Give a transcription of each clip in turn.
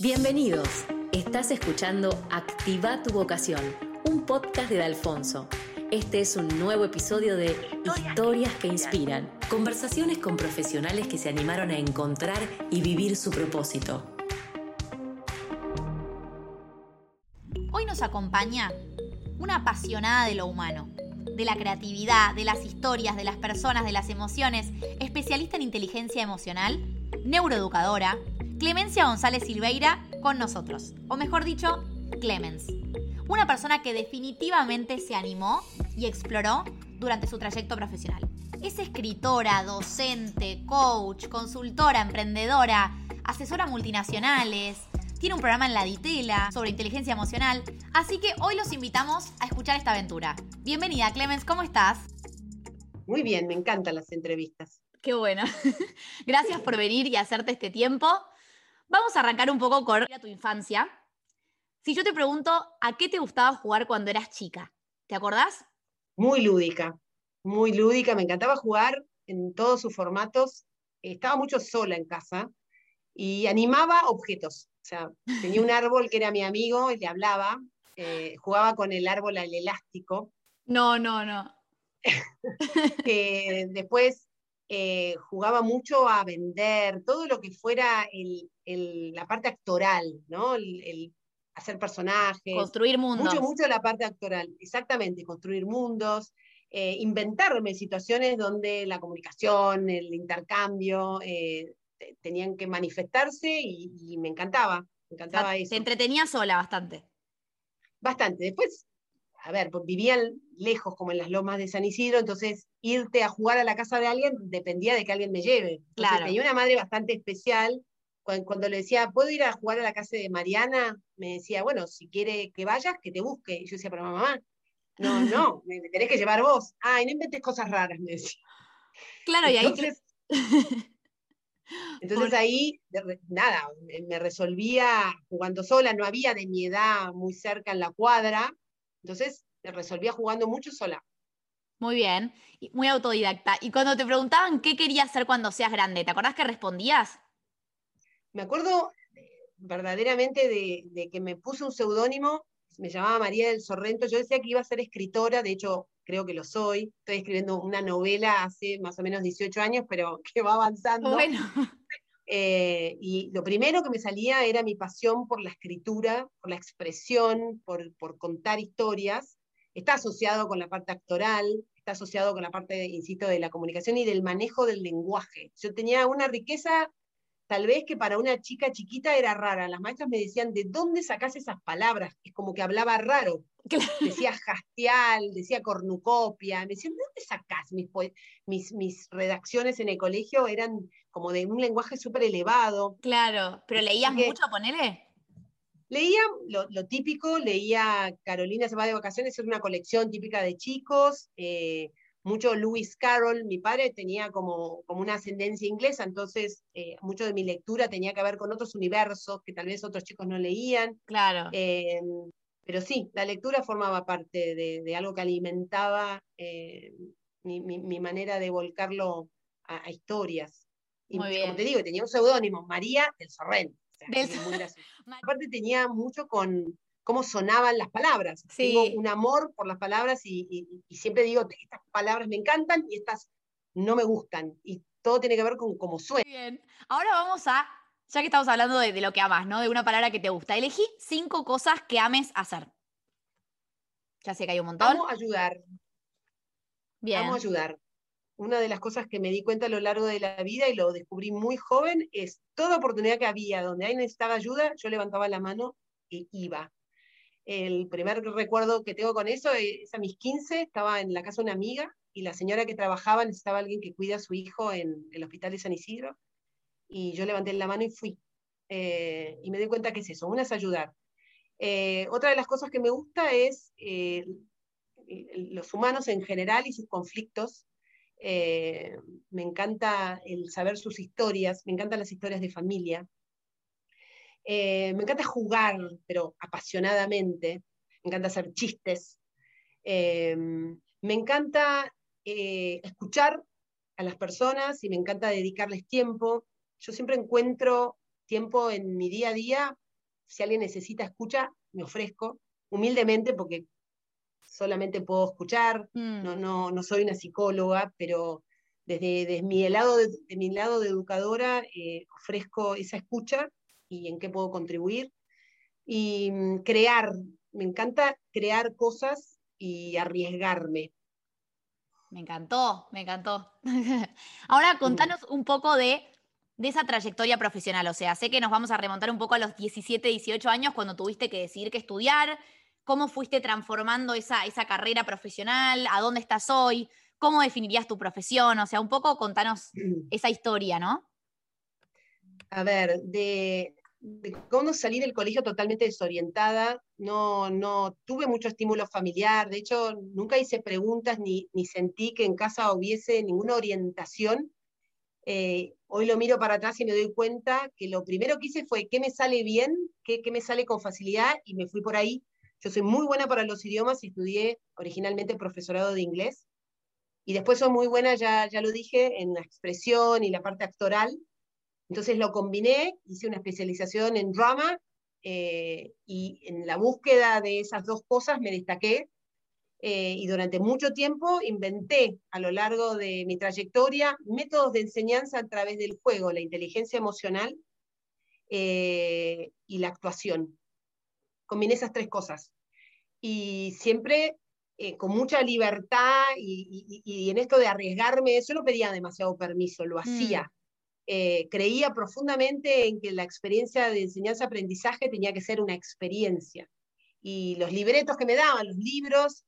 Bienvenidos. Estás escuchando Activa tu vocación, un podcast de Alfonso. Este es un nuevo episodio de Historias que inspiran, conversaciones con profesionales que se animaron a encontrar y vivir su propósito. Hoy nos acompaña una apasionada de lo humano, de la creatividad, de las historias, de las personas, de las emociones, especialista en inteligencia emocional, neuroeducadora, Clemencia González Silveira con nosotros, o mejor dicho, Clemens. Una persona que definitivamente se animó y exploró durante su trayecto profesional. Es escritora, docente, coach, consultora, emprendedora, asesora multinacionales, tiene un programa en la Ditela sobre inteligencia emocional, así que hoy los invitamos a escuchar esta aventura. Bienvenida, Clemens, ¿cómo estás? Muy bien, me encantan las entrevistas. Qué bueno. Gracias por venir y hacerte este tiempo. Vamos a arrancar un poco con tu infancia. Si yo te pregunto, ¿a qué te gustaba jugar cuando eras chica? ¿Te acordás? Muy lúdica, muy lúdica. Me encantaba jugar en todos sus formatos. Estaba mucho sola en casa y animaba objetos. O sea, tenía un árbol que era mi amigo y le hablaba. Eh, jugaba con el árbol al elástico. No, no, no. que después eh, jugaba mucho a vender, todo lo que fuera la parte actoral, ¿no? El, hacer personajes. Construir mundos. Mucho, mucho la parte actoral, exactamente, construir mundos, eh, inventarme situaciones donde la comunicación, el intercambio, eh, tenían que manifestarse y, me encantaba, me encantaba eso. Te entretenía sola bastante. Bastante. Después a ver, pues, vivían lejos como en las lomas de San Isidro, entonces irte a jugar a la casa de alguien dependía de que alguien me lleve. claro. Tenía una madre bastante especial. Cuando, le decía, ¿puedo ir a jugar a la casa de Mariana? Me decía, bueno, si quiere que vayas, que te busque. Y yo decía, pero mamá, no, no, me, tenés que llevar vos. Ay, no inventes cosas raras, me decía. Claro, y ahí... Entonces ahí, nada, me resolvía jugando sola, no había de mi edad muy cerca en la cuadra, entonces resolvía jugando mucho sola. Muy bien, muy autodidacta. Y cuando te preguntaban qué querías hacer cuando seas grande, ¿te acordás que respondías? Me acuerdo verdaderamente de, que me puse un seudónimo, me llamaba María del Sorrento, yo decía que iba a ser escritora, de hecho creo que lo soy, estoy escribiendo una novela hace más o menos 18 años, pero que va avanzando. Bueno. Eh, y lo primero que me salía era mi pasión por la escritura, por la expresión, por, contar historias. Está asociado con la parte actoral, está asociado con la parte, insisto, de la comunicación y del manejo del lenguaje. Yo tenía una riqueza tal vez que para una chica chiquita era rara. Las maestras me decían, ¿de dónde sacás esas palabras? Es como que hablaba raro. Decía jastial, decía cornucopia. Me decían, ¿de dónde sacás mis, mis, redacciones en el colegio? Eran como de un lenguaje súper elevado. Claro, pero leías mucho, ponele. Leía lo, típico, leía Carolina se va de vacaciones, es una colección típica de chicos. Eh, mucho Lewis Carroll, mi padre tenía como, como una ascendencia inglesa, entonces eh, mucho de mi lectura tenía que ver con otros universos que tal vez otros chicos no leían. Claro. Eh, pero sí, la lectura formaba parte de, algo que alimentaba eh, mi, manera de volcarlo a, historias. Y Muy bien. como te digo, tenía un seudónimo, María del Sorrento. Aparte tenía mucho con, cómo sonaban las palabras. Tengo un amor por las palabras y, siempre digo, estas palabras me encantan y estas no me gustan. Y todo tiene que ver con cómo suena. Bien, ahora vamos a, ya que estamos hablando de, lo que amas, ¿no? De una palabra que te gusta. Elegí cinco cosas que ames hacer. Ya sé que hay un montón. Vamos a ayudar. Bien. Vamos a ayudar. Una de las cosas que me di cuenta a lo largo de la vida y lo descubrí muy joven es toda oportunidad que había donde alguien necesitaba ayuda, yo levantaba la mano e iba. El primer recuerdo que tengo con eso es a mis 15, estaba en la casa de una amiga y la señora que trabajaba necesitaba alguien que cuida a su hijo en el hospital de San Isidro. Y yo levanté la mano y fui. Eh, y me di cuenta que es eso, una es ayudar. Eh, otra de las cosas que me gusta es eh, los humanos en general y sus conflictos. me encanta el saber sus historias, me encantan las historias de familia. Eh, me encanta jugar, pero apasionadamente. Me encanta hacer chistes. Eh, me encanta eh, escuchar a las personas y me encanta dedicarles tiempo. Yo siempre encuentro tiempo en mi día a día si alguien necesita escucha, me ofrezco humildemente porque solamente puedo escuchar, mm. no, no, no soy una psicóloga, pero desde, mi, lado de, mi lado de educadora eh, ofrezco esa escucha y en qué puedo contribuir. Y mm, crear, me encanta crear cosas y arriesgarme. Me encantó, me encantó. Ahora contanos un poco de, esa trayectoria profesional. O sea, sé que nos vamos a remontar un poco a los 17, 18 años cuando tuviste que decidir qué estudiar. ¿Cómo fuiste transformando esa, esa carrera profesional? ¿A dónde estás hoy? ¿Cómo definirías tu profesión? O sea, un poco contanos esa historia, ¿no? A ver, de, cómo salir del colegio totalmente desorientada, no, no tuve mucho estímulo familiar, de hecho nunca hice preguntas ni, ni sentí que en casa hubiese ninguna orientación. Eh, hoy lo miro para atrás y me doy cuenta que lo primero que hice fue qué me sale bien, qué, qué me sale con facilidad y me fui por ahí. Yo soy muy buena para los idiomas y estudié originalmente profesorado de inglés. Y después soy muy buena, ya, ya lo dije, en la expresión y la parte actoral. Entonces lo combiné, hice una especialización en drama eh, y en la búsqueda de esas dos cosas me destaqué. Eh, y durante mucho tiempo inventé a lo largo de mi trayectoria métodos de enseñanza a través del juego, la inteligencia emocional eh, y la actuación. Combiné esas tres cosas. Y siempre con mucha libertad y, en esto de arriesgarme, eso no pedía demasiado permiso, lo mm. hacía. Eh, creía profundamente en que la experiencia de enseñanza-aprendizaje tenía que ser una experiencia. Y los libretos que me daban, los libros,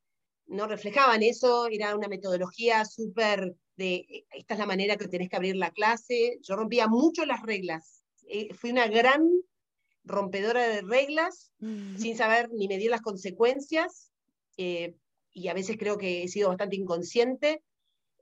no reflejaban eso, era una metodología súper de, eh, esta es la manera que tenés que abrir la clase. Yo rompía mucho las reglas. fui una gran rompedora de reglas, mm. sin saber ni medir las consecuencias, y a veces creo que he sido bastante inconsciente,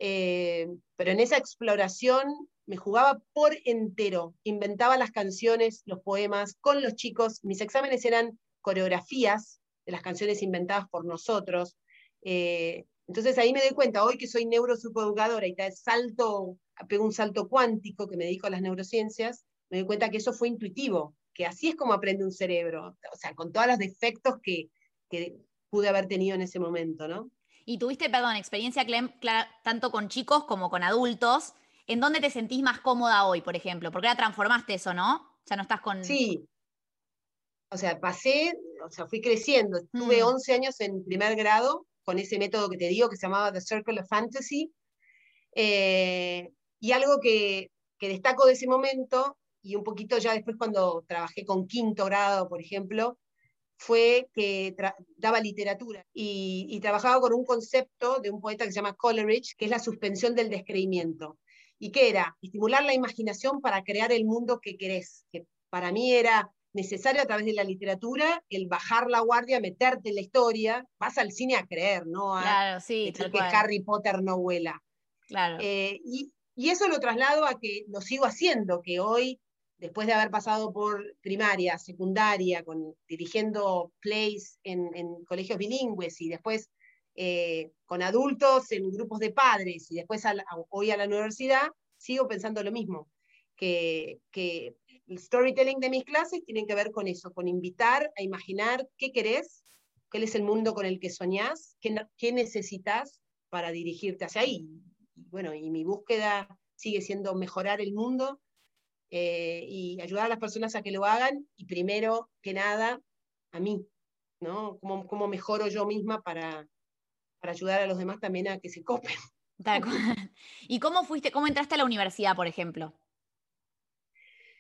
eh, pero en esa exploración me jugaba por entero, inventaba las canciones, los poemas con los chicos, mis exámenes eran coreografías de las canciones inventadas por nosotros. Eh, entonces ahí me doy cuenta, hoy que soy neuropsicoeducadora y te salto, pego un salto cuántico que me dedico a las neurociencias, me doy cuenta que eso fue intuitivo, que así es como aprende un cerebro, o sea, con todos los defectos que, que pude haber tenido en ese momento, ¿no? Y tuviste, perdón, experiencia tanto con chicos como con adultos. ¿En dónde te sentís más cómoda hoy, por ejemplo? Porque ahora transformaste eso, ¿no? Sea, no estás con... Sí. O sea, pasé, o sea, fui creciendo. Tuve 11 mm. años en primer grado con ese método que te digo que se llamaba The Circle of Fantasy. Eh, y algo que, que destaco de ese momento, y un poquito ya después cuando trabajé con quinto grado, por ejemplo, fue que daba literatura y, trabajaba con un concepto de un poeta que se llama Coleridge, que es la suspensión del descreimiento. ¿Y qué era? Estimular la imaginación para crear el mundo que querés, que para mí era necesario a través de la literatura el bajar la guardia, meterte en la historia, vas al cine a creer, ¿no? A claro, sí, que Harry Potter no vuela. Claro. Eh, y, y, eso lo traslado a que lo sigo haciendo, que hoy después de haber pasado por primaria, secundaria, con, dirigiendo plays en, colegios bilingües y después eh, con adultos en grupos de padres y después hoy a la universidad, sigo pensando lo mismo, que, el storytelling de mis clases tiene que ver con eso, con invitar a imaginar qué querés, cuál es el mundo con el que soñás, qué, qué necesitas para dirigirte hacia ahí. Y bueno, y mi búsqueda sigue siendo mejorar el mundo eh, y ayudar a las personas a que lo hagan y primero que nada a mí, ¿no? ¿Cómo, cómo mejoro yo misma para, para ayudar a los demás también a que se copen? ¿Y cómo fuiste, cómo entraste a la universidad, por ejemplo?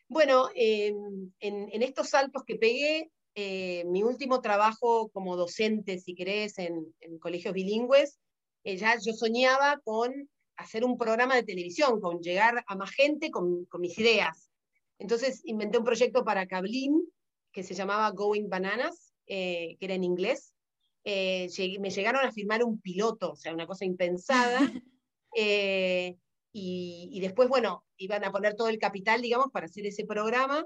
Bueno, en, en, estos saltos que pegué, eh, mi último trabajo como docente, si querés, en, en colegios bilingües, eh, ya yo soñaba con hacer un programa de televisión, con llegar a más gente con, con mis ideas. Entonces inventé un proyecto para Cablin que se llamaba Going Bananas, eh, que era en inglés. Eh, me llegaron a firmar un piloto, o sea, una cosa impensada. Eh, y, y, después, bueno, iban a poner todo el capital, digamos, para hacer ese programa.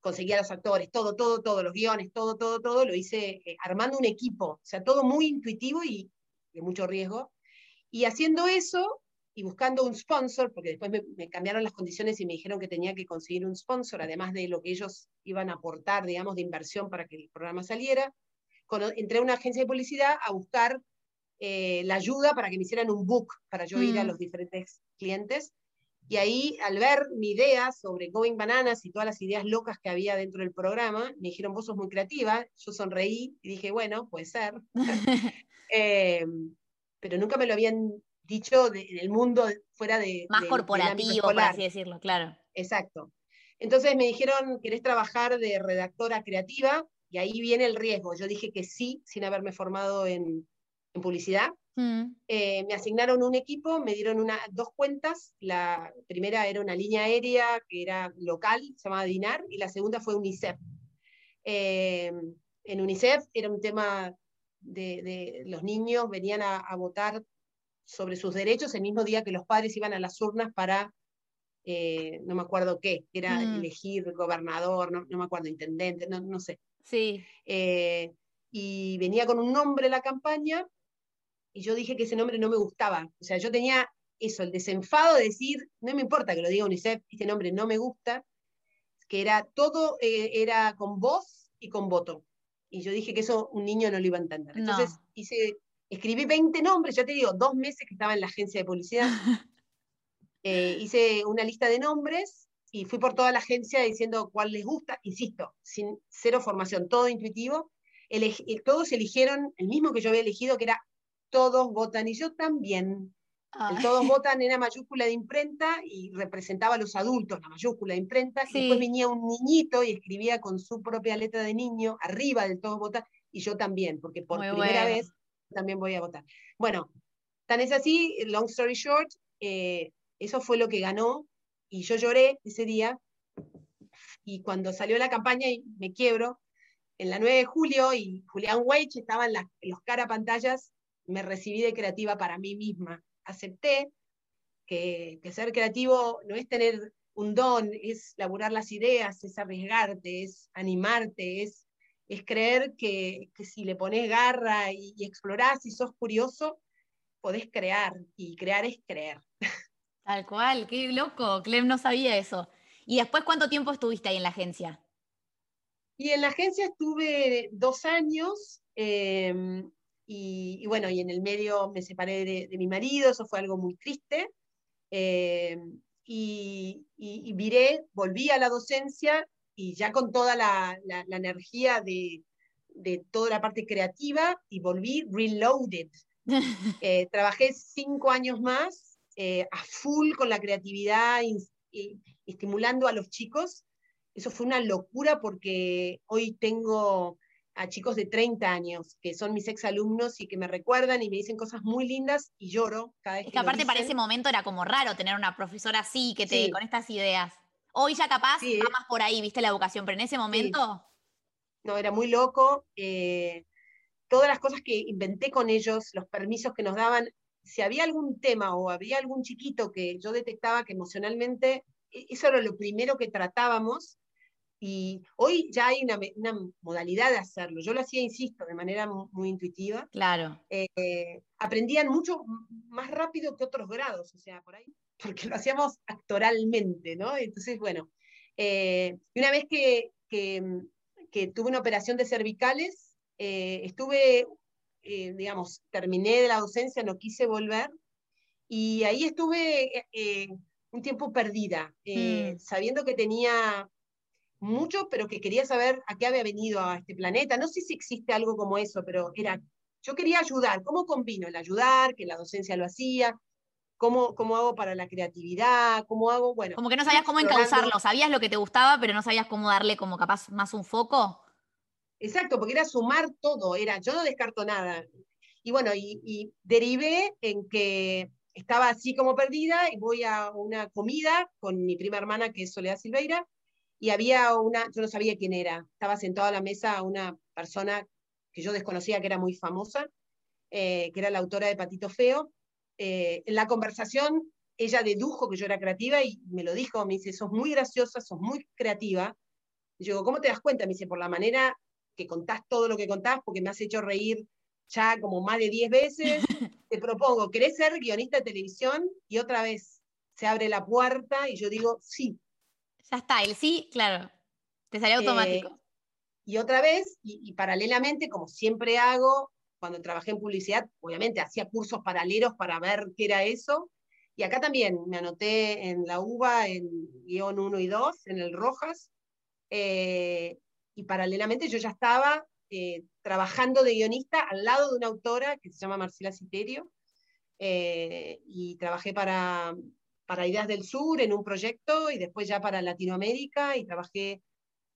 Conseguí a los actores, todo, todo, todo, los guiones, todo, todo, todo. Lo hice armando un equipo, o sea, todo muy intuitivo y de mucho riesgo. Y haciendo eso, y buscando un sponsor, porque después me, cambiaron las condiciones y me dijeron que tenía que conseguir un sponsor, además de lo que ellos iban a aportar, digamos, de inversión para que el programa saliera. Entré a una agencia de publicidad a buscar eh, la ayuda para que me hicieran un book para yo ir a mm. los diferentes clientes. Y ahí, al ver mi idea sobre Going Bananas y todas las ideas locas que había dentro del programa, me dijeron, vos sos muy creativa. Yo sonreí y dije, bueno, puede ser. Eh, pero nunca me lo habían dicho en el mundo fuera de... Más corporativo, por así decirlo, claro. Exacto. Entonces me dijeron, ¿querés trabajar de redactora creativa? Y ahí viene el riesgo. Yo dije que sí, sin haberme formado en, publicidad. Mm. Eh, me asignaron un equipo, me dieron una, dos cuentas. La primera era una línea aérea que era local, se llamaba DINAR, y la segunda fue UNICEF. Eh, en UNICEF era un tema de, los niños, venían a votar sobre sus derechos el mismo día que los padres iban a las urnas para, eh, no me acuerdo qué, era mm. elegir gobernador, no, me acuerdo, intendente, no, sé. Sí. Eh, y venía con un nombre la campaña y yo dije que ese nombre no me gustaba. O sea, yo tenía eso, el desenfado de decir, no me importa que lo diga UNICEF, este nombre no me gusta, que era todo, eh, era con voz y con voto. Y yo dije que eso un niño no lo iba a entender. Entonces hice Escribí 20 nombres, ya te digo, dos meses que estaba en la agencia de publicidad. Eh, hice una lista de nombres y fui por toda la agencia diciendo cuál les gusta, insisto, sin cero formación, todo intuitivo. todos eligieron el mismo que yo había elegido, que era todos votan, y yo también. todos votan era mayúscula de imprenta y representaba a los adultos, la mayúscula de imprenta. Y después venía un niñito y escribía con su propia letra de niño arriba del todos votan, y yo también, porque por primera vez también voy a votar. Bueno, tan es así, long story short, eh, eso fue lo que ganó y yo lloré ese día y cuando salió la campaña y me quiebro, en la 9 de julio y Julián Weich estaban las, los cara pantallas, me recibí de creativa para mí misma. Acepté que, que ser creativo no es tener un don, es laburar las ideas, es arriesgarte, es animarte, es es creer que, si le pones garra y, explorás y sos curioso, podés crear, y crear es creer. Tal cual, qué loco, Clem no sabía eso. ¿Y después cuánto tiempo estuviste ahí en la agencia? Y en la agencia estuve dos años, em, y, bueno, y en el medio me separé de, mi marido, eso fue algo muy triste. Em, y, y, viré, volví a la docencia y ya con toda la, energía de, toda la parte creativa y volví reloaded. Eh, trabajé cinco años más eh, a full con la creatividad, estimulando a los chicos. Eso fue una locura porque hoy tengo a chicos de 30 años, que son mis exalumnos y que me recuerdan y me dicen cosas muy lindas y lloro cada vez es que, aparte para ese momento era como raro tener una profesora así, que te con estas ideas. Hoy ya capaz va más por ahí, viste la educación, pero en ese momento... No, era muy loco. Eh, todas las cosas que inventé con ellos, los permisos que nos daban, si había algún tema o había algún chiquito que yo detectaba que emocionalmente, e, eso era lo primero que tratábamos. Y hoy ya hay una, modalidad de hacerlo. Yo lo hacía, insisto, de manera muy, intuitiva. Claro. Eh, aprendían mucho más rápido que otros grados, o sea, por ahí porque lo hacíamos actoralmente, ¿no? Entonces, bueno, eh, una vez que, tuve una operación de cervicales, eh, estuve, eh, digamos, terminé de la docencia, no quise volver, y ahí estuve un tiempo perdida, mm. sabiendo que tenía mucho, pero que quería saber a qué había venido a este planeta. No sé si existe algo como eso, pero era, yo quería ayudar. ¿Cómo combino el ayudar, que la docencia lo hacía, ¿Cómo, ¿Cómo, hago para la creatividad? ¿Cómo hago? Bueno. Como que no sabías cómo encauzarlo, sabías lo que te gustaba, pero no sabías cómo darle como capaz más un foco. Exacto, porque era sumar todo, era, yo no descarto nada. Y bueno, y, derivé en que estaba así como perdida y voy a una comida con mi prima hermana que es Soledad Silveira y había una, yo no sabía quién era, estaba sentada a la mesa una persona que yo desconocía que era muy famosa, eh, que era la autora de Patito Feo, eh, en la conversación ella dedujo que yo era creativa y me lo dijo, me dice, sos muy graciosa, sos muy creativa. Y yo digo, ¿cómo te das cuenta? Me dice, por la manera que contás todo lo que contás, porque me has hecho reír ya como más de 10 veces, te propongo, ¿querés ser guionista de televisión? Y otra vez se abre la puerta y yo digo, sí. Ya está, el sí, claro, te salió automático. Eh, y otra vez, y, paralelamente, como siempre hago, cuando trabajé en publicidad, obviamente hacía cursos paralelos para ver qué era eso. Y acá también me anoté en la UBA, en guion 1 y 2, en el Rojas. Eh, y paralelamente yo ya estaba eh, trabajando de guionista al lado de una autora que se llama Marcela Citerio, eh, y trabajé para, para Ideas del Sur en un proyecto y después ya para Latinoamérica y trabajé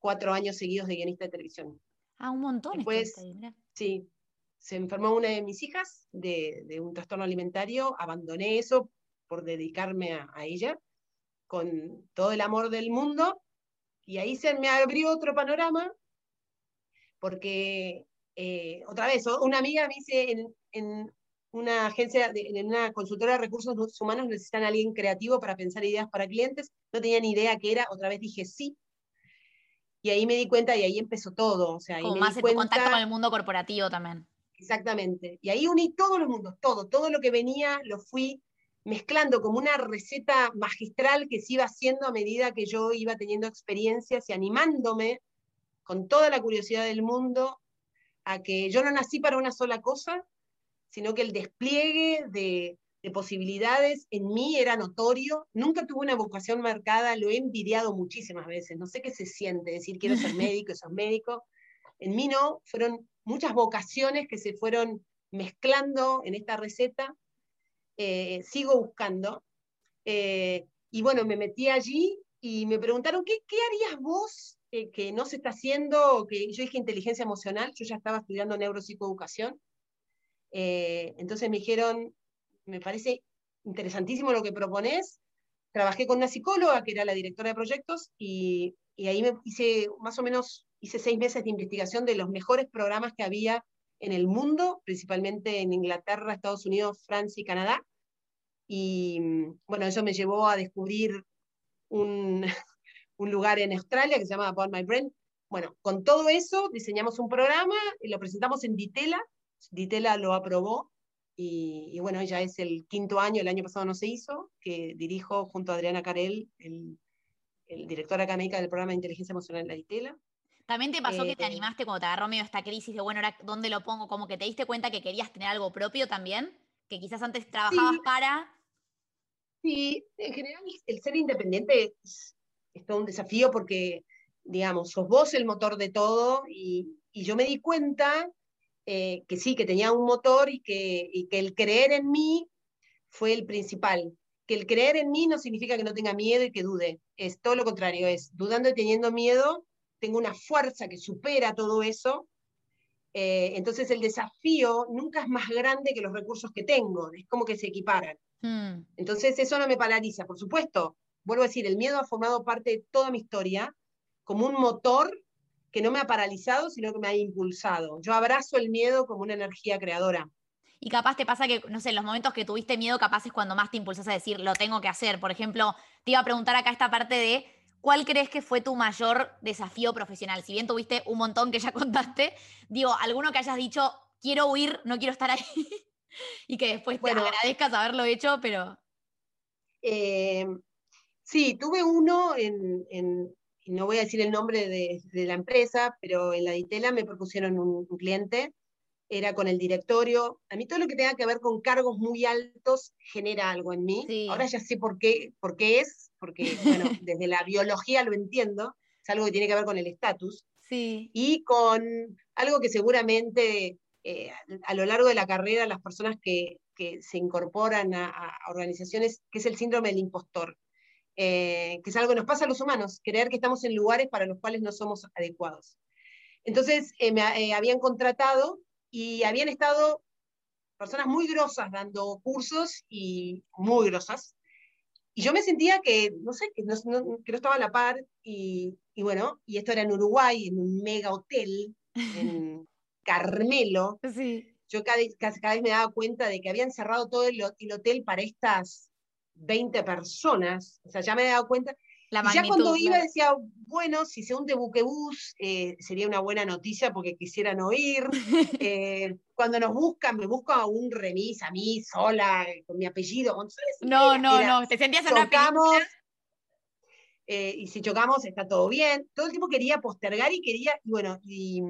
cuatro años seguidos de guionista de televisión. Ah, un montón. Después, sí, se enfermó una de mis hijas de, de, un trastorno alimentario, abandoné eso por dedicarme a, a ella con todo el amor del mundo y ahí se me abrió otro panorama porque eh, otra vez, una amiga me dice en, una agencia, en una consultora de recursos humanos necesitan a alguien creativo para pensar ideas para clientes, no tenía ni idea qué era, otra vez dije sí, y ahí me di cuenta y ahí empezó todo. O sea, Como más en contacto con el mundo corporativo también. Exactamente. Y ahí uní todos los mundos, todo, todo lo que venía lo fui mezclando como una receta magistral que se iba haciendo a medida que yo iba teniendo experiencias y animándome con toda la curiosidad del mundo a que yo no nací para una sola cosa, sino que el despliegue de, posibilidades en mí era notorio. Nunca tuve una vocación marcada, lo he envidiado muchísimas veces. No sé qué se siente decir quiero ser médico, sos médico. En mí no, fueron muchas vocaciones que se fueron mezclando en esta receta. Eh, sigo buscando. Eh, y bueno, me metí allí y me preguntaron, ¿qué, harías vos que no se está haciendo, que yo dije inteligencia emocional, yo ya estaba estudiando neuropsicoeducación, eh, entonces me dijeron, me parece interesantísimo lo que propones, trabajé con una psicóloga que era la directora de proyectos y, y ahí me hice más o menos, hice seis meses de investigación de los mejores programas que había en el mundo, principalmente en Inglaterra, Estados Unidos, Francia y Canadá. Y bueno, eso me llevó a descubrir un, un lugar en Australia que se llama Upon My Brain. Bueno, con todo eso diseñamos un programa y lo presentamos en Ditela. Ditela lo aprobó y, bueno, ya es el quinto año, el año pasado no se hizo, que dirijo junto a Adriana Carel, el, el director académica del programa de inteligencia emocional de la Ditela. ¿También te pasó que te eh, animaste cuando te agarró medio esta crisis de, bueno, ahora dónde lo pongo? Como que te diste cuenta que querías tener algo propio también, que quizás antes trabajabas para... Sí, en general el ser independiente es, es todo un desafío porque, digamos, sos vos el motor de todo y, yo me di cuenta eh, que sí, que tenía un motor y que, que el creer en mí fue el principal. Que el creer en mí no significa que no tenga miedo y que dude, es todo lo contrario, es dudando y teniendo miedo, tengo una fuerza que supera todo eso. Eh, entonces el desafío nunca es más grande que los recursos que tengo, es como que se equiparan. Hmm. Entonces eso no me paraliza, por supuesto, vuelvo a decir, el miedo ha formado parte de toda mi historia como un motor que no me ha paralizado, sino que me ha impulsado. Yo abrazo el miedo como una energía creadora. Y capaz te pasa que, no sé, en los momentos que tuviste miedo, capaz es cuando más te impulsas a decir, lo tengo que hacer. Por ejemplo, te iba a preguntar acá esta parte de cuál crees que fue tu mayor desafío profesional. Si bien tuviste un montón que ya contaste, digo, alguno que hayas dicho, quiero huir, no quiero estar ahí, y que después te agradezcas haberlo hecho, pero... Eh, Sí, tuve uno en, no voy a decir el nombre de, la empresa, pero en la Ditela me propusieron un, cliente, era con el directorio. A mí todo lo que tenga que ver con cargos muy altos genera algo en mí. Ahora ya sé por qué, por qué es, porque bueno, desde la biología lo entiendo, es algo que tiene que ver con el estatus. Sí. Y con algo que seguramente eh, a lo largo de la carrera las personas que, se incorporan a, organizaciones, que es el síndrome del impostor. Eh, que es algo que nos pasa a los humanos, creer que estamos en lugares para los cuales no somos adecuados. Entonces eh, me eh, habían contratado y habían estado personas muy grosas dando cursos y muy grosas. Y yo me sentía que, no sé, que no, que no estaba a la par y, y, bueno, y esto era en Uruguay, en un mega hotel, en Carmelo. Sí. Yo cada, cada, vez me daba cuenta de que habían cerrado todo el, el hotel para estas 20 personas, o sea, ya me he dado cuenta, ya cuando iba decía, bueno, si se hunde buquebús, eh, sería una buena noticia porque quisieran oír. Eh, cuando nos buscan, me busco a un remis, a mí sola, con mi apellido. no, no, no, te sentías en chocamos, eh, y si chocamos está todo bien. Todo el tiempo quería postergar y quería, y bueno, y,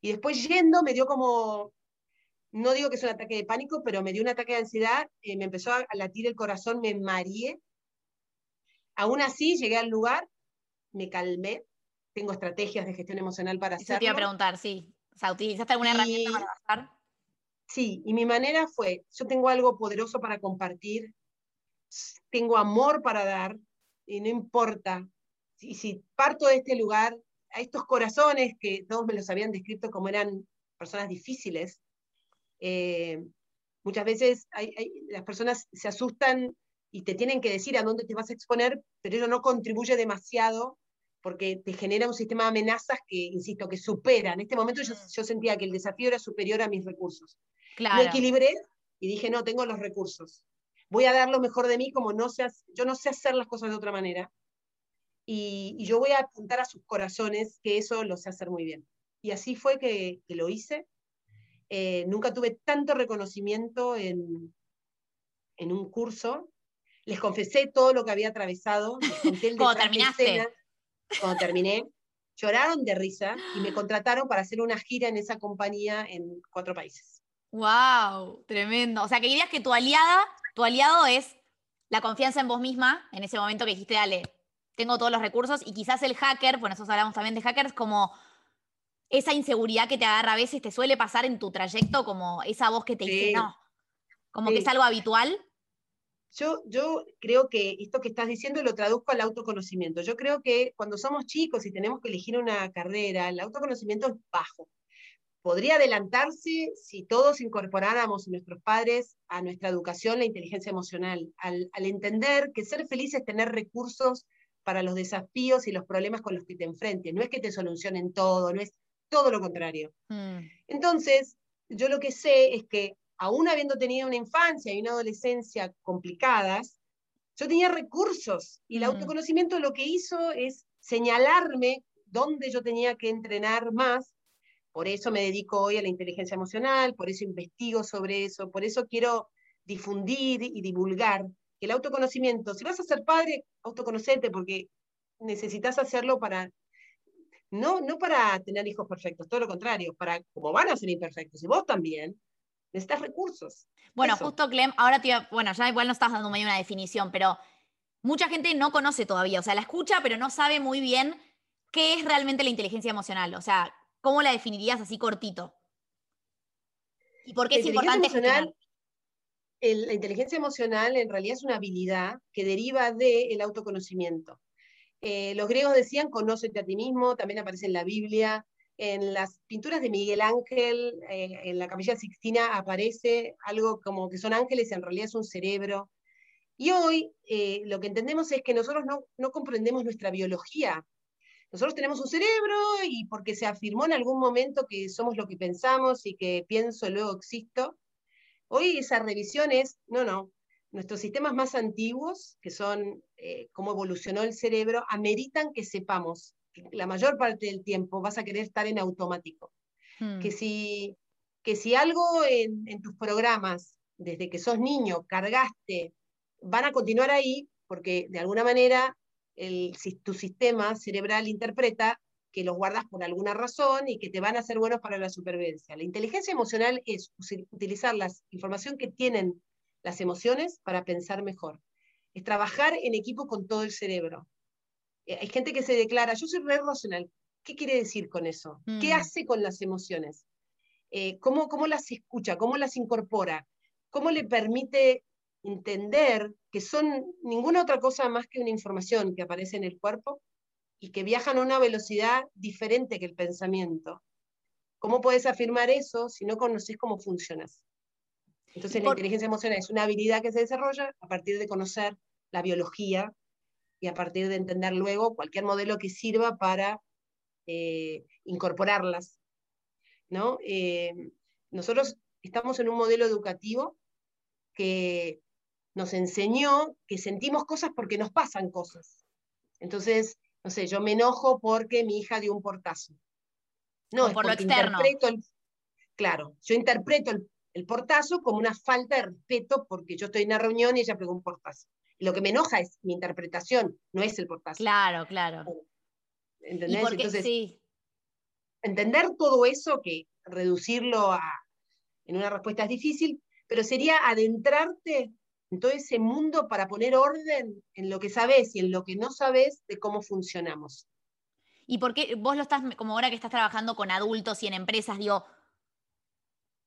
y después yendo me dio como, no digo que es un ataque de pánico, pero me dio un ataque de ansiedad, me empezó a latir el corazón, me mareé Aún así, llegué al lugar, me calmé, tengo estrategias de gestión emocional para hacerlo. Eso te iba a preguntar, sí. O sea, ¿utilizaste alguna herramienta para pasar? Sí, y mi manera fue, yo tengo algo poderoso para compartir, tengo amor para dar, y no importa. Y si parto de este lugar, a estos corazones que todos me los habían descrito como eran personas difíciles, eh, muchas veces las personas se asustan y te tienen que decir a dónde te vas a exponer, pero eso no contribuye demasiado porque te genera un sistema de amenazas que, insisto, que supera. En este momento yo, mm. sentía que el desafío era superior a mis recursos. Claro. Lo equilibré y dije, no, tengo los recursos. Voy a dar lo mejor de mí como no sé, yo no sé hacer las cosas de otra manera. Y, yo voy a apuntar a sus corazones que eso lo sé hacer muy bien. Y así fue que, lo hice. Eh, nunca tuve tanto reconocimiento en, en un curso les confesé todo lo que había atravesado, les cuando terminaste. cuando terminé, lloraron de risa y me contrataron para hacer una gira en esa compañía en cuatro países. ¡Wow! Tremendo. O sea, que dirías que tu aliada, tu aliado es la confianza en vos misma, en ese momento que dijiste, dale, tengo todos los recursos, y quizás el hacker, bueno, nosotros hablamos también de hackers, como esa inseguridad que te agarra a veces, te suele pasar en tu trayecto, como esa voz que te dice, no, como que es algo habitual. Yo, yo creo que esto que estás diciendo lo traduzco al autoconocimiento. Yo creo que cuando somos chicos y tenemos que elegir una carrera, el autoconocimiento es bajo. Podría adelantarse si todos incorporáramos nuestros padres a nuestra educación la inteligencia emocional, al, entender que ser feliz es tener recursos para los desafíos y los problemas con los que te enfrentes. No es que te solucionen todo, no es todo lo contrario. Mm. Entonces, yo lo que sé es que aún habiendo tenido una infancia y una adolescencia complicadas, yo tenía recursos y el mm. autoconocimiento lo que hizo es señalarme dónde yo tenía que entrenar más. Por eso me dedico hoy a la inteligencia emocional, por eso investigo sobre eso, por eso quiero difundir y divulgar que el autoconocimiento, si vas a ser padre, autoconocete porque necesitas hacerlo para no, no para tener hijos perfectos, todo lo contrario, para como van a ser imperfectos y vos también, necesitas recursos. Bueno, justo Clem, ahora te bueno, ya igual no estás dando medio una definición, pero mucha gente no conoce todavía, o sea, la escucha, pero no sabe muy bien qué es realmente la inteligencia emocional, o sea, ¿cómo la definirías así cortito? ¿Y por qué es importante emocional, La inteligencia emocional en realidad es una habilidad que deriva del autoconocimiento. Eh, los griegos decían, conócete a ti mismo, también aparece en la Biblia, en las pinturas de Miguel Ángel, eh, en la capilla Sixtina aparece algo como que son ángeles y en realidad es un cerebro. Y hoy eh, lo que entendemos es que nosotros no, comprendemos nuestra biología. Nosotros tenemos un cerebro y porque se afirmó en algún momento que somos lo que pensamos y que pienso, luego existo, hoy esa revisión es, no, no, nuestros sistemas más antiguos, que son eh, cómo evolucionó el cerebro, ameritan que sepamos la mayor parte del tiempo vas a querer estar en automático. Hmm. Que, si, que si algo en, tus programas, desde que sos niño, cargaste, van a continuar ahí, porque de alguna manera el, tu sistema cerebral interpreta que los guardas por alguna razón y que te van a ser buenos para la supervivencia. La inteligencia emocional es utilizar la información que tienen las emociones para pensar mejor. Es trabajar en equipo con todo el cerebro. Eh, hay gente que se declara, yo soy re racional. ¿Qué quiere decir con eso? ¿Qué mm. hace con las emociones? Eh, ¿cómo, ¿Cómo las escucha? ¿Cómo las incorpora? ¿Cómo le permite entender que son ninguna otra cosa más que una información que aparece en el cuerpo y que viajan a una velocidad diferente que el pensamiento? ¿Cómo puedes afirmar eso si no conoces cómo funcionas? Entonces la inteligencia emocional es una habilidad que se desarrolla a partir de conocer la biología y a partir de entender luego cualquier modelo que sirva para eh, incorporarlas. ¿no? Eh, nosotros estamos en un modelo educativo que nos enseñó que sentimos cosas porque nos pasan cosas. Entonces, no sé, yo me enojo porque mi hija dio un portazo. No, por lo externo. claro, yo interpreto el, portazo como una falta de respeto porque yo estoy en una reunión y ella pegó un portazo. Lo que me enoja es mi interpretación, no es el portazo. Claro, claro. ¿Entendés? Entonces, entender todo eso, que reducirlo a, en una respuesta es difícil, pero sería adentrarte en todo ese mundo para poner orden en lo que sabes y en lo que no sabes de cómo funcionamos. ¿Y por qué vos lo estás, como ahora que estás trabajando con adultos y en empresas, digo,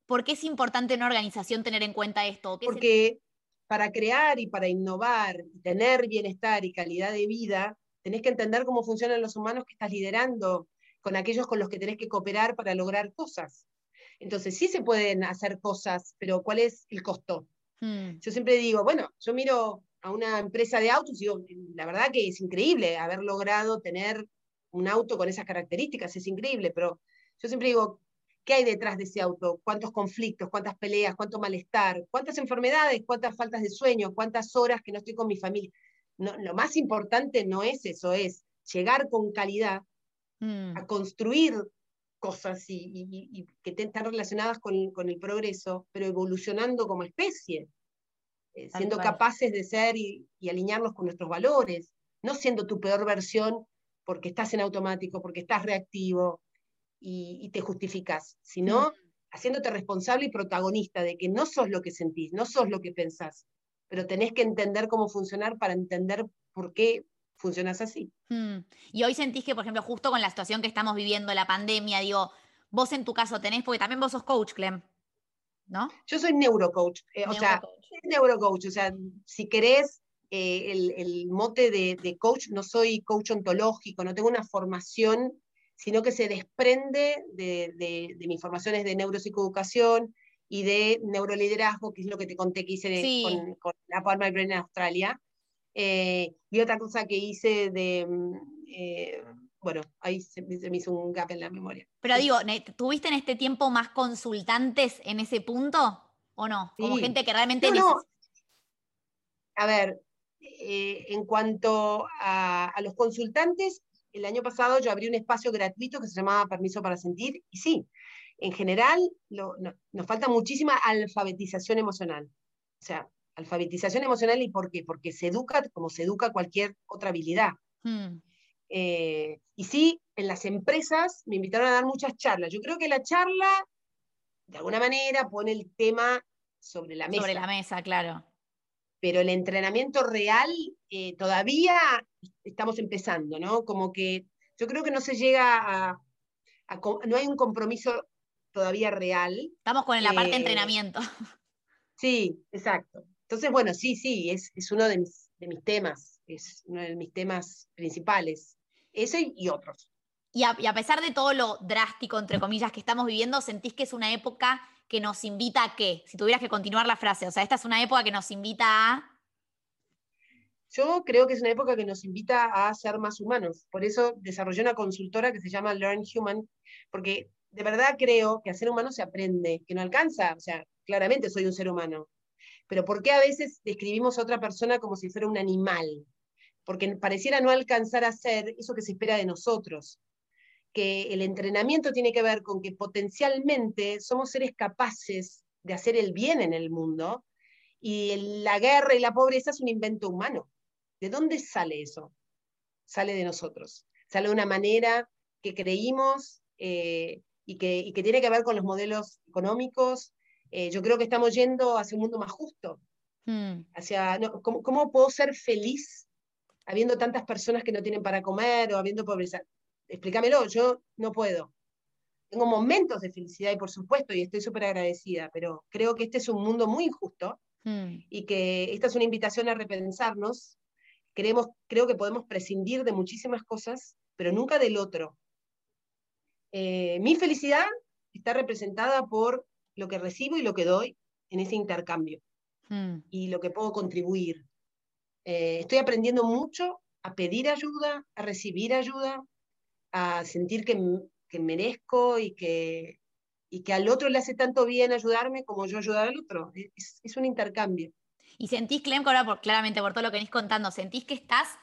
¿por qué es importante en una organización tener en cuenta esto? Porque para crear y para innovar, tener bienestar y calidad de vida, tenés que entender cómo funcionan los humanos que estás liderando, con aquellos con los que tenés que cooperar para lograr cosas. Entonces, sí se pueden hacer cosas, pero ¿cuál es el costo? Hmm. Yo siempre digo, bueno, yo miro a una empresa de autos y digo, la verdad que es increíble haber logrado tener un auto con esas características, es increíble, pero yo siempre digo, ¿qué hay detrás de ese auto? ¿Cuántos conflictos, cuántas peleas, cuánto malestar, cuántas enfermedades, cuántas faltas de sueño, cuántas horas que no estoy con mi familia? lo más importante no es eso, es llegar con calidad hmm. a construir cosas y, que están relacionadas con, el progreso, pero evolucionando como especie, eh, siendo capaces de ser y, alinearnos con nuestros valores, no siendo tu peor versión porque estás en automático, porque estás reactivo y, te justificas, sino mm. haciéndote responsable y protagonista de que no sos lo que sentís, no sos lo que pensás, pero tenés que entender cómo funcionar para entender por qué funcionas así. Hmm. Y hoy sentís que, por ejemplo, justo con la situación que estamos viviendo, la pandemia, digo, vos en tu caso tenés, porque también vos sos coach, Clem, ¿no? Yo soy neurocoach, eh, o sea, neurocoach, o sea, si querés eh, el, mote de, coach, no soy coach ontológico, no tengo una formación, sino que se desprende de, mis formaciones de neuropsicoeducación y de neuroliderazgo, que es lo que te conté que hice con, con, la Palma Brain en Australia. Eh, y otra cosa que hice de, mm, eh, bueno, ahí se, me hizo un gap en la memoria. Pero digo, ¿tuviste en este tiempo más consultantes en ese punto o no? Como gente que realmente... No, A ver, eh, en cuanto a, los consultantes, el año pasado yo abrí un espacio gratuito que se llamaba Permiso para Sentir, y sí, en general nos falta muchísima alfabetización emocional. O sea, alfabetización emocional y por qué, porque se educa como se educa cualquier otra habilidad. Hmm. Eh, y sí, en las empresas me invitaron a dar muchas charlas. Yo creo que la charla, de alguna manera, pone el tema sobre la mesa. Sobre la mesa, claro. Pero el entrenamiento real eh, todavía estamos empezando, ¿no? Como que yo creo que no se llega a, no hay un compromiso todavía real. Estamos con la parte de entrenamiento. Sí, exacto. Entonces, bueno, sí, sí, es, uno de mis, de mis temas, es uno de mis temas principales, ese y otros. Y a, pesar de todo lo drástico, entre comillas, que estamos viviendo, ¿sentís que es una época que nos invita a qué? Si tuvieras que continuar la frase, o sea, esta es una época que nos invita a... Yo creo que es una época que nos invita a ser más humanos. Por eso desarrollé una consultora que se llama Learn Human, porque de verdad creo que a ser humano se aprende, que no alcanza. O sea, claramente soy un ser humano, pero ¿por qué a veces describimos a otra persona como si fuera un animal? Porque pareciera no alcanzar a ser eso que se espera de nosotros. Que el entrenamiento tiene que ver con que potencialmente somos seres capaces de hacer el bien en el mundo y la guerra y la pobreza es un invento humano. ¿De dónde sale eso? Sale de nosotros. Sale de una manera que creímos eh, y, que, y que tiene que ver con los modelos económicos, eh, yo creo que estamos yendo hacia un mundo más justo. Hmm. Hacia, ¿cómo, puedo ser feliz habiendo tantas personas que no tienen para comer o habiendo pobreza? Explícamelo, yo no puedo. Tengo momentos de felicidad y por supuesto, y estoy súper agradecida, pero creo que este es un mundo muy injusto hmm. y que esta es una invitación a repensarnos. Creemos, creo que podemos prescindir de muchísimas cosas, pero nunca del otro. Eh, mi felicidad está representada por lo que recibo y lo que doy en ese intercambio hmm. y lo que puedo contribuir. Eh, estoy aprendiendo mucho a pedir ayuda, a recibir ayuda, a sentir que, merezco y que, y que al otro le hace tanto bien ayudarme como yo ayudar al otro. Es, un intercambio. Y sentís, Clem, ahora por, claramente por todo lo que venís contando, sentís que estás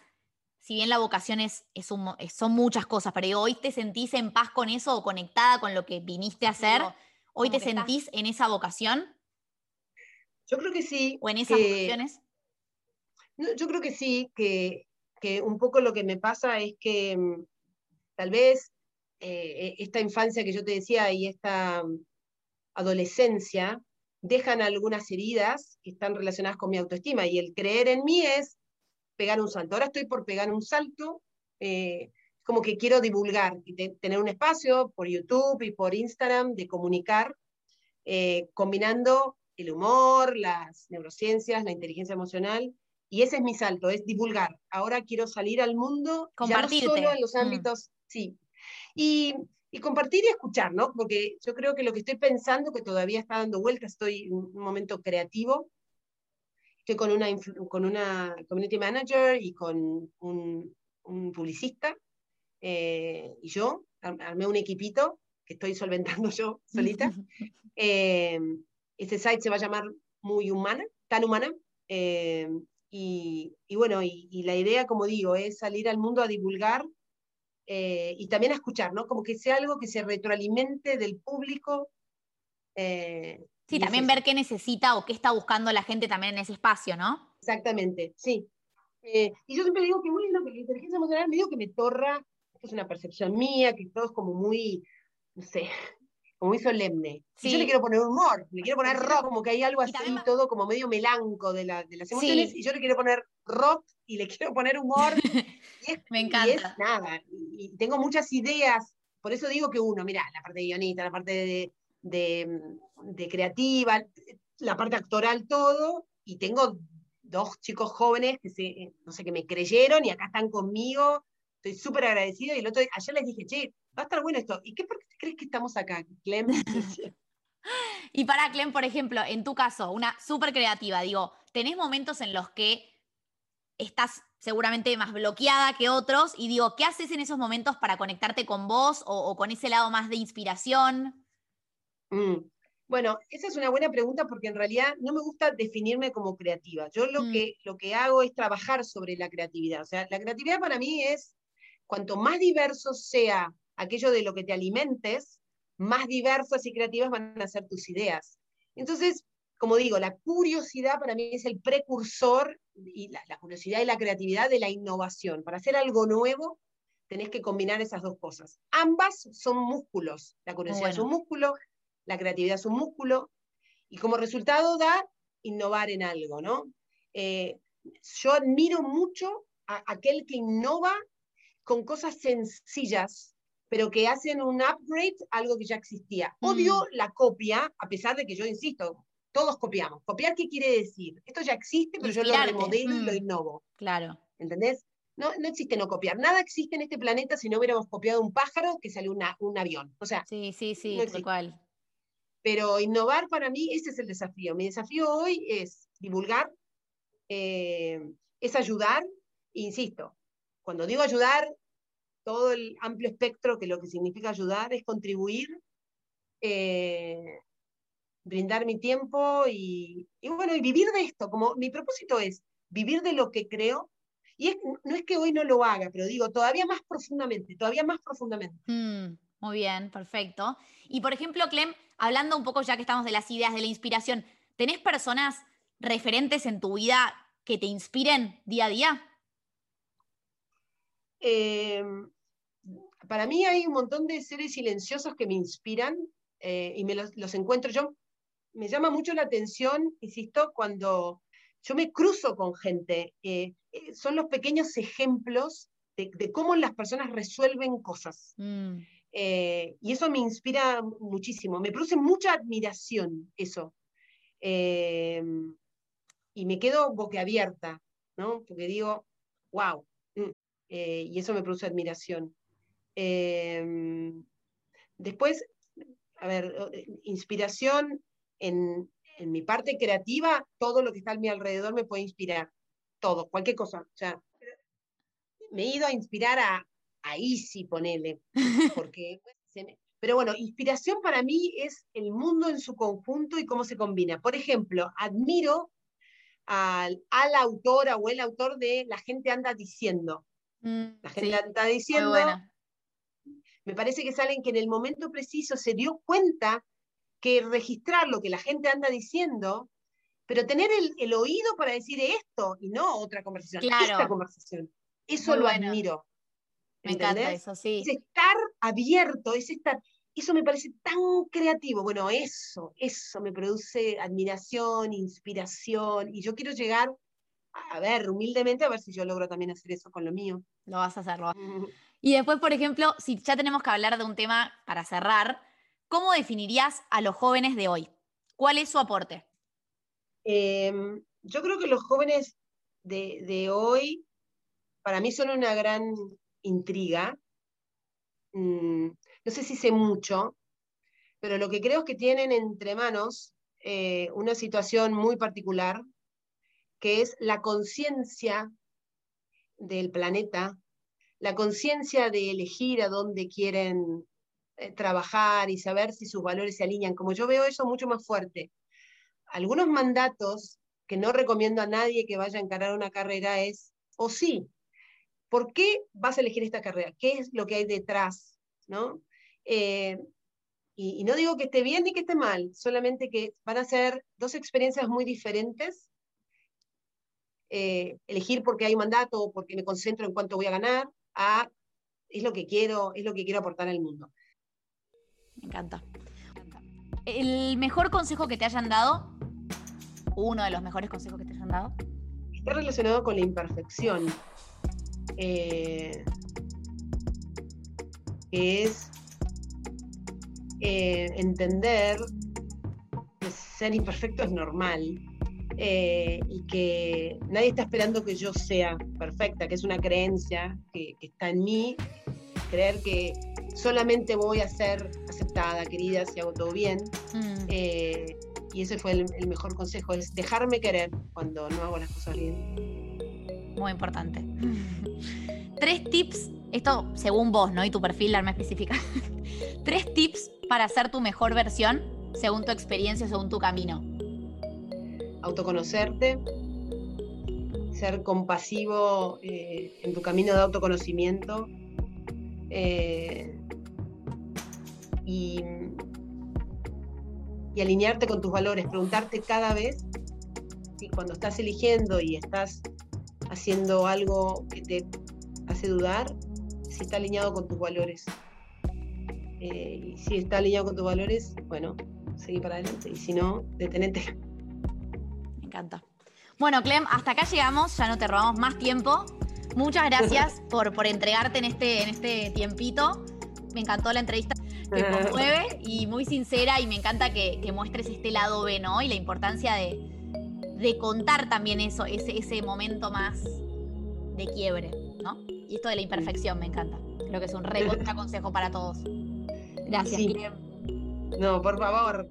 si bien la vocación es, son muchas cosas, pero hoy te sentís en paz con eso o conectada con lo que viniste a hacer, hoy te sentís en esa vocación. Yo creo que sí. ¿O en esas vocaciones? yo creo que sí, que, un poco lo que me pasa es que mm, tal vez eh, esta infancia que yo te decía y esta mm, adolescencia dejan algunas heridas que están relacionadas con mi autoestima y el creer en mí es pegar un salto. Ahora estoy por pegar un salto, eh, como que quiero divulgar y tener un espacio por YouTube y por Instagram de comunicar, eh, combinando el humor, las neurociencias, la inteligencia emocional y ese es mi salto, es divulgar. Ahora quiero salir al mundo, ya no solo en los mm. ámbitos, sí. Y, compartir y escuchar, ¿no? Porque yo creo que lo que estoy pensando, que todavía está dando vueltas, estoy en un momento creativo, estoy con una, con una community manager y con un, publicista, eh, y yo armé un equipito que estoy solventando yo solita. Eh, este site se va a llamar Muy Humana, tan humana. Eh, y, bueno, y, la idea, como digo, es salir al mundo a divulgar eh, y también a escuchar, ¿no? Como que sea algo que se retroalimente del público. Eh, sí, también ver qué necesita o qué está buscando la gente también en ese espacio, ¿no? Exactamente, sí. Eh, y yo siempre digo que, bueno, que la inteligencia emocional me digo que me torra, es una percepción mía, que todo es como muy, no sé, muy solemne. Y yo le quiero poner humor, le quiero poner rock, como que hay algo así, todo como medio melanco de, las emociones, y yo le quiero poner rock y le quiero poner humor. Me encanta. Y es nada, y, tengo muchas ideas, por eso digo que uno, mira, la parte de guionista, la parte de, creativa, la parte actoral, todo, y tengo dos chicos jóvenes que se, no sé, que me creyeron y acá están conmigo, estoy súper agradecida, y el otro, ayer les dije, che, va a estar bueno esto. ¿Y qué por qué crees que estamos acá, Clem? y para Clem, por ejemplo, en tu caso, una súper creativa, digo, ¿tenés momentos en los que estás seguramente más bloqueada que otros? Y digo, ¿qué haces en esos momentos para conectarte con vos o, con ese lado más de inspiración? Mm, bueno, esa es una buena pregunta porque en realidad no me gusta definirme como creativa. Yo lo, mm. que, lo que hago es trabajar sobre la creatividad. O sea, la creatividad para mí es, cuanto más diverso sea aquello de lo que te alimentes, más diversas y creativas van a ser tus ideas. Entonces, como digo, la curiosidad para mí es el precursor, y la, curiosidad y la creatividad de la innovación. Para hacer algo nuevo, tenés que combinar esas dos cosas. Ambas son músculos. La curiosidad es un músculo, la creatividad es un músculo, y como resultado da innovar en algo, ¿no? Eh, yo admiro mucho a aquel que innova con cosas sencillas, pero que hacen un upgrade algo que ya existía. Odio mm. la copia, a pesar de que yo insisto, todos copiamos. ¿Copiar qué quiere decir? Esto ya existe, pero yo lo remodelo y lo mm. innovo. Claro. ¿Entendés? No, no existe no copiar. Nada existe en este planeta si no hubiéramos copiado un pájaro que salió un avión. O sea, sí, sí, sí, tal cual. Pero innovar para mí, ese es el desafío. Mi desafío hoy es divulgar, eh, es ayudar, insisto, cuando digo ayudar, todo el amplio espectro que lo que significa ayudar es contribuir, eh, brindar mi tiempo y, bueno, y vivir de esto, como mi propósito es vivir de lo que creo. Y no es que hoy no lo haga, pero digo, todavía más profundamente, todavía más profundamente. Mm, muy bien, perfecto. Y por ejemplo, Clem, hablando un poco ya que estamos de las ideas, de la inspiración, ¿tenés personas referentes en tu vida que te inspiren día a día? Eh, para mí hay un montón de seres silenciosos que me inspiran eh, y me los, encuentro. Yo me llama mucho la atención, insisto, cuando yo me cruzo con gente. Eh, son los pequeños ejemplos de, cómo las personas resuelven cosas. Mm. y eso me inspira muchísimo. Me produce mucha admiración eso. y me quedo boquiabierta, ¿no? Porque digo, wow. Mm, y eso me produce admiración. Em, después, a ver, inspiración en, mi parte creativa, todo lo que está a mi alrededor me puede inspirar. Todo, cualquier cosa. O sea, me he ido a inspirar a, a Easy, ponele. Porque pero bueno, inspiración para mí es el mundo en su conjunto y cómo se combina. Por ejemplo, admiro al, a la autora o el autor de La gente anda diciendo. Mm, la gente está diciendo. Me parece que es alguien que en el momento preciso se dio cuenta que registrar lo que la gente anda diciendo, pero tener el, oído para decir esto y no otra conversación, esta conversación. Eso lo admiro. Me encanta eso, sí. Es estar abierto, es estar. Eso me parece tan creativo. Bueno, eso, eso me produce admiración, inspiración, y yo quiero llegar a ver, humildemente, a ver si yo logro también hacer eso con lo mío. Lo vas a hacerlo. Y después, por ejemplo, si ya tenemos que hablar de un tema para cerrar, ¿cómo definirías a los jóvenes de hoy? ¿Cuál es su aporte? Em, yo creo que los jóvenes de, hoy, para mí son una gran intriga. Mm, no sé si sé mucho, pero lo que creo es que tienen entre manos eh, una situación muy particular, que es la conciencia del planeta, la conciencia de elegir a dónde quieren eh, trabajar y saber si sus valores se alinean. Como yo veo eso mucho más fuerte. Algunos mandatos que no recomiendo a nadie que vaya a encarar una carrera es, o sí, ¿por qué vas a elegir esta carrera? ¿Qué es lo que hay detrás? ¿no? Eh, y, y, no digo que esté bien ni que esté mal, solamente que van a ser dos experiencias muy diferentes eh, elegir porque hay un mandato o porque me concentro en cuánto voy a ganar, a es lo que quiero, es lo que quiero aportar al mundo. Me encanta. ¿El mejor consejo que te hayan dado? Uno de los mejores consejos que te hayan dado. Está relacionado con la imperfección. Eh, es eh, entender que ser imperfecto es normal eh, y que nadie está esperando que yo sea perfecta, que es una creencia que, está en mí, creer que solamente voy a ser aceptada, querida, si hago todo bien. Mm. Eh, y ese fue el, mejor consejo, es dejarme querer cuando no hago las cosas bien. Muy importante. Tres tips, esto según vos, ¿no? Y tu perfil, la arma específica. Tres tips para ser tu mejor versión según tu experiencia, según tu camino autoconocerte, ser compasivo eh, en tu camino de autoconocimiento eh, y, alinearte con tus valores, preguntarte cada vez si cuando estás eligiendo y estás haciendo algo que te hace dudar, si está alineado con tus valores. Eh, y si está alineado con tus valores, bueno, seguir para adelante. Y si no, detenete encanta. Bueno, Clem, hasta acá llegamos, ya no te robamos más tiempo. Muchas gracias por, por entregarte en este, en este tiempito. Me encantó la entrevista, te conmueve y muy sincera y me encanta que, muestres este lado B, ¿no? Y la importancia de, contar también eso, ese, ese momento más de quiebre, ¿no? Y esto de la imperfección me encanta. Creo que es un re consejo para todos. Gracias, Clem. No, por favor.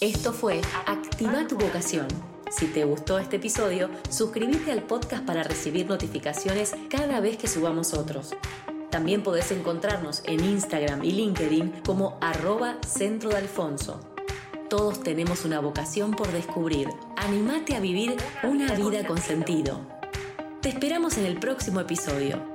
Esto fue Activa tu vocación. Si te gustó este episodio, suscríbete al podcast para recibir notificaciones cada vez que subamos otros. También podés encontrarnos en Instagram y LinkedIn como arroba centro de Alfonso. Todos tenemos una vocación por descubrir. Animate a vivir una vida con sentido. Te esperamos en el próximo episodio.